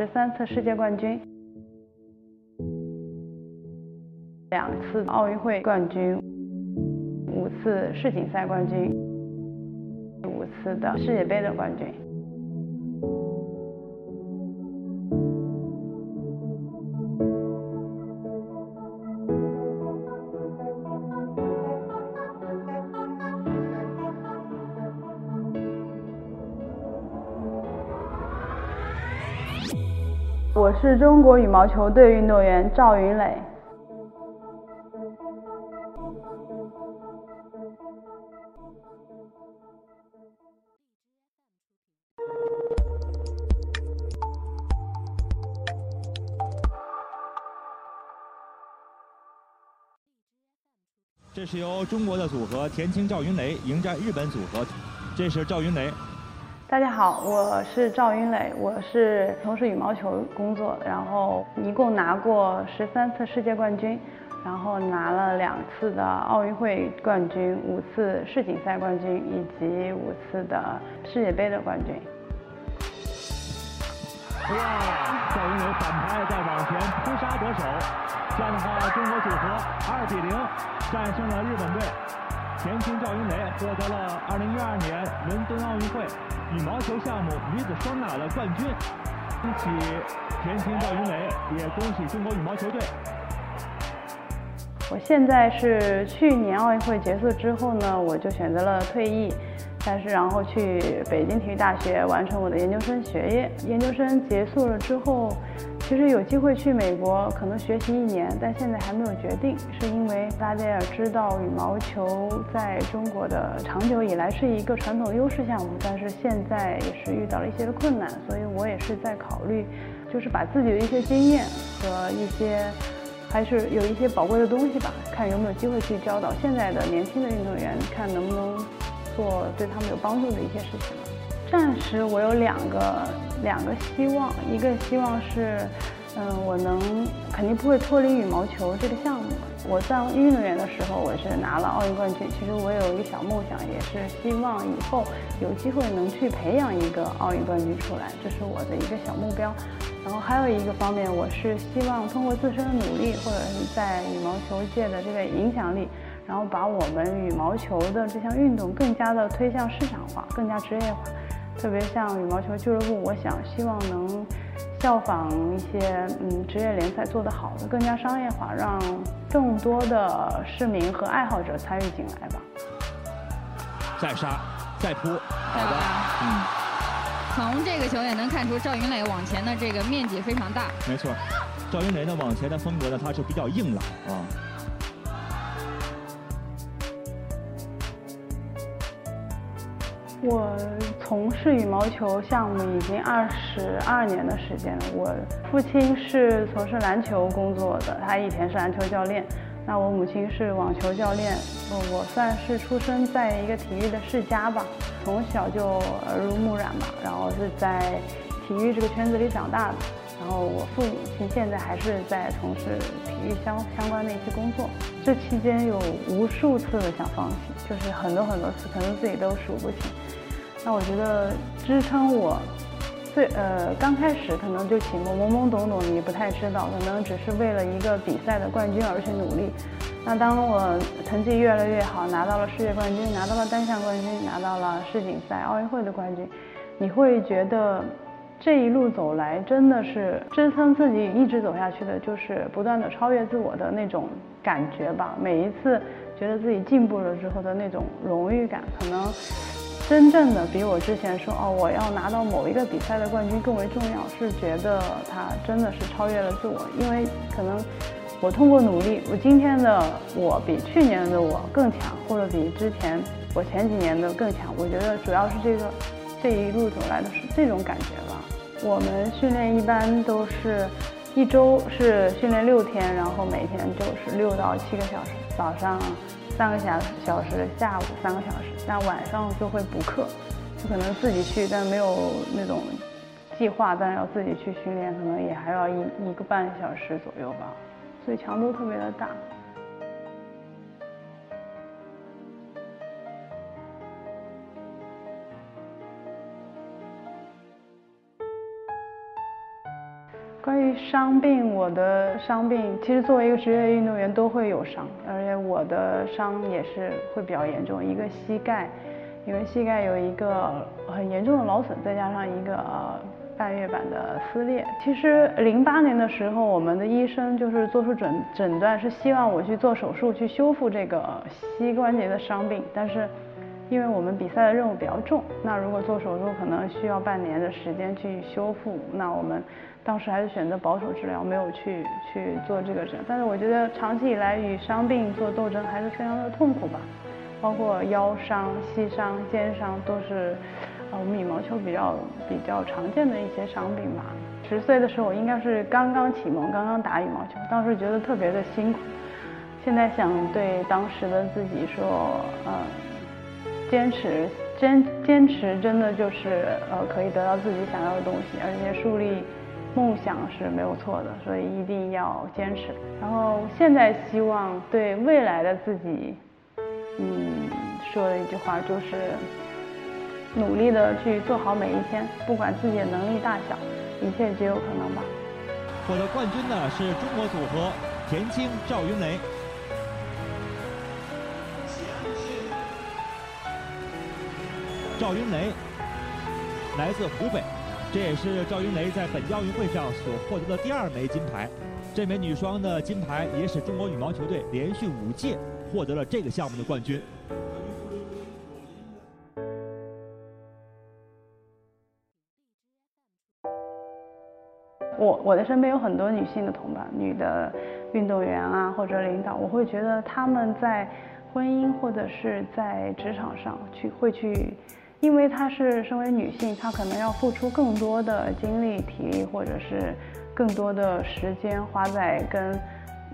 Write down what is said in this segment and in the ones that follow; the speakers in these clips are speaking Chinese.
十三次世界冠军，两次奥运会冠军，五次世锦赛冠军，五次的世界杯的冠军。我是中国羽毛球队运动员赵云磊。这是由中国的组合田青赵云磊迎战日本组合，这是赵云磊。大家好，我是赵云磊，我是从事羽毛球工作，然后一共拿过十三次世界冠军，然后拿了两次的奥运会冠军，五次世锦赛冠军以及五次的世界杯的冠军。哇，赵云磊反拍再往前扑杀得手，这样的话，中国组合二比零战胜了日本队，田青赵云蕾获得了2012年伦敦奥运会羽毛球项目女子双打的冠军。恭喜田青赵云蕾，也恭喜中国羽毛球队。我现在是去年奥运会结束之后呢，我就选择了退役。但是，然后去北京体育大学完成我的研究生学业。研究生结束了之后，其实有机会去美国，可能学习一年，但现在还没有决定，是因为大家也知道，羽毛球在中国的长久以来是一个传统优势项目，但是现在也是遇到了一些的困难，所以我也是在考虑，就是把自己的一些经验和一些，还是有一些宝贵的东西吧，看有没有机会去教导现在的年轻的运动员，看能不能。做对他们有帮助的一些事情。暂时我有两个两个希望，一个希望是，嗯，我能肯定不会脱离羽毛球这个项目。我当运动员的时候，我是拿了奥运冠军。其实我有一个小梦想，也是希望以后有机会能去培养一个奥运冠军出来，这是我的一个小目标。然后还有一个方面，我是希望通过自身的努力，或者是在羽毛球界的这个影响力。然后把我们羽毛球的这项运动更加的推向市场化，更加职业化。特别像羽毛球俱乐部，我想希望能效仿一些嗯职业联赛做得好的，更加商业化，让更多的市民和爱好者参与进来吧。再杀，再扑，好的，嗯。从这个球也能看出赵云磊往前的这个面积非常大。没错，赵云磊呢往前的风格呢，他是比较硬朗啊。我从事羽毛球项目已经二十二年的时间了。我父亲是从事篮球工作的，他以前是篮球教练。那我母亲是网球教练。我算是出生在一个体育的世家吧，从小就耳濡目染吧，然后是在体育这个圈子里长大的。然后我父母亲现在还是在从事体育相相关的一些工作，这期间有无数次的想放弃，就是很多很多次，可能自己都数不清。那我觉得支撑我最呃刚开始可能就起步懵懵懂懂，你不太知道，可能只是为了一个比赛的冠军而去努力。那当我成绩越来越好，拿到了世界冠军，拿到了单项冠军，拿到了世锦赛、奥运会的冠军，你会觉得。这一路走来，真的是支撑自己一直走下去的，就是不断的超越自我的那种感觉吧。每一次觉得自己进步了之后的那种荣誉感，可能真正的比我之前说哦，我要拿到某一个比赛的冠军更为重要。是觉得他真的是超越了自我，因为可能我通过努力，我今天的我比去年的我更强，或者比之前我前几年的更强。我觉得主要是这个这一路走来的是这种感觉吧。我们训练一般都是一周是训练六天，然后每天就是六到七个小时，早上三个小小时，下午三个小时，那晚上就会补课，就可能自己去，但没有那种计划，但要自己去训练，可能也还要一一个半小时左右吧，所以强度特别的大。关于伤病，我的伤病其实作为一个职业运动员都会有伤，而且我的伤也是会比较严重，一个膝盖，因为膝盖有一个很严重的劳损，再加上一个半月板的撕裂。其实零八年的时候，我们的医生就是做出诊诊断，是希望我去做手术去修复这个膝关节的伤病，但是因为我们比赛的任务比较重，那如果做手术可能需要半年的时间去修复，那我们。当时还是选择保守治疗，没有去去做这个。但是我觉得长期以来与伤病做斗争还是非常的痛苦吧，包括腰伤、膝伤、肩伤都是呃我们羽毛球比较比较常见的一些伤病吧。十岁的时候应该是刚刚启蒙，刚刚打羽毛球，当时觉得特别的辛苦。现在想对当时的自己说，呃，坚持坚坚持真的就是呃可以得到自己想要的东西，而且树立。梦想是没有错的，所以一定要坚持。然后现在希望对未来的自己，嗯，说的一句话就是，努力的去做好每一天，不管自己的能力大小，一切皆有可能吧。获得冠军的是中国组合田青赵云雷。赵云雷来自湖北。这也是赵云雷在本届奥运会上所获得的第二枚金牌。这枚女双的金牌也使中国羽毛球队连续五届获得了这个项目的冠军。我我的身边有很多女性的同伴，女的运动员啊，或者领导，我会觉得她们在婚姻或者是在职场上去会去。因为她是身为女性，她可能要付出更多的精力、体力，或者是更多的时间花在跟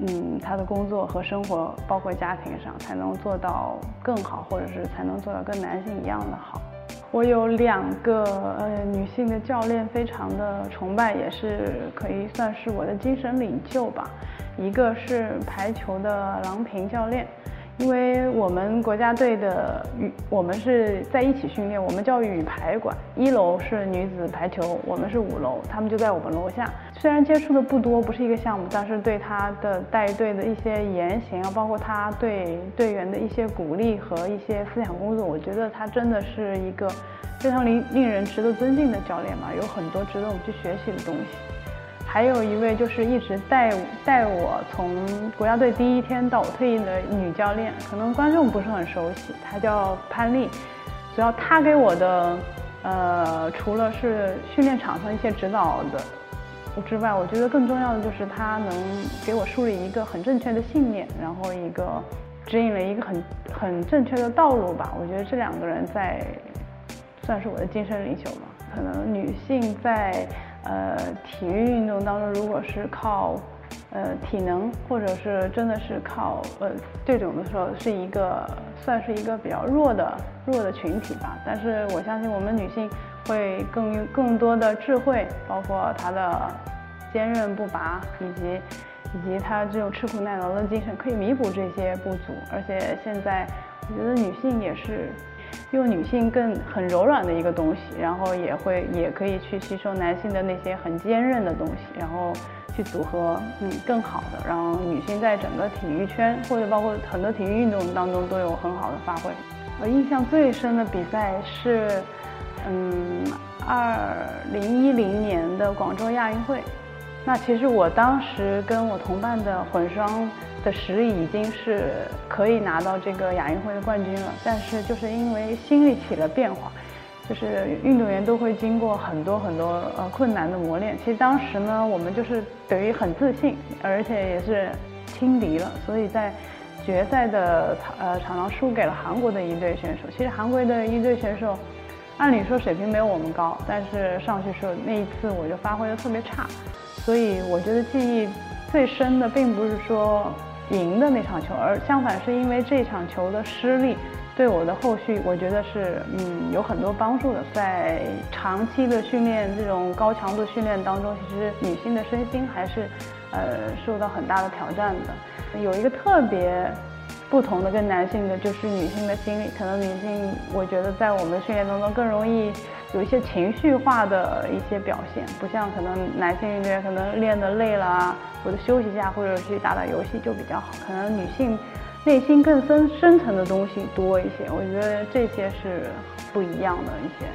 嗯她的工作和生活，包括家庭上，才能做到更好，或者是才能做到跟男性一样的好。我有两个呃女性的教练，非常的崇拜，也是可以算是我的精神领袖吧。一个是排球的郎平教练。因为我们国家队的羽，我们是在一起训练，我们叫羽排馆，一楼是女子排球，我们是五楼，他们就在我们楼下。虽然接触的不多，不是一个项目，但是对他的带队的一些言行啊，包括他对队员的一些鼓励和一些思想工作，我觉得他真的是一个非常令令人值得尊敬的教练嘛，有很多值得我们去学习的东西。还有一位就是一直带带我从国家队第一天到我退役的女教练，可能观众不是很熟悉，她叫潘丽。主要她给我的，呃，除了是训练场上一些指导的之外，我觉得更重要的就是她能给我树立一个很正确的信念，然后一个指引了一个很很正确的道路吧。我觉得这两个人在算是我的精神领袖吧。可能女性在。呃，体育运动当中，如果是靠呃体能，或者是真的是靠呃这种的时候，是一个算是一个比较弱的弱的群体吧。但是我相信我们女性会更更多的智慧，包括她的坚韧不拔，以及以及她这种吃苦耐劳的精神，可以弥补这些不足。而且现在我觉得女性也是。用女性更很柔软的一个东西，然后也会也可以去吸收男性的那些很坚韧的东西，然后去组合，嗯，更好的让女性在整个体育圈或者包括很多体育运动当中都有很好的发挥。我印象最深的比赛是，嗯，二零一零年的广州亚运会。那其实我当时跟我同伴的混双。的实力已经是可以拿到这个亚运会的冠军了，但是就是因为心力起了变化，就是运动员都会经过很多很多呃困难的磨练。其实当时呢，我们就是等于很自信，而且也是轻敌了，所以在决赛的呃场上输给了韩国的一队选手。其实韩国的一队选手，按理说水平没有我们高，但是上去时候那一次我就发挥的特别差，所以我觉得记忆最深的并不是说。赢的那场球，而相反是因为这场球的失利，对我的后续我觉得是嗯有很多帮助的。在长期的训练这种高强度训练当中，其实女性的身心还是呃受到很大的挑战的。有一个特别不同的跟男性的就是女性的心理，可能女性我觉得在我们训练当中更容易有一些情绪化的一些表现，不像可能男性运动员可能练得累了啊，或者休息一下，或者去打打游戏就比较好。可能女性内心更深深层的东西多一些，我觉得这些是不一样的一些。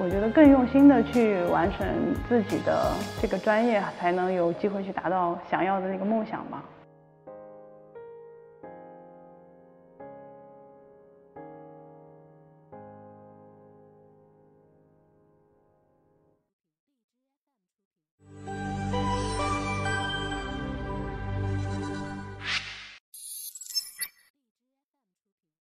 我觉得更用心的去完成自己的这个专业，才能有机会去达到想要的那个梦想吧。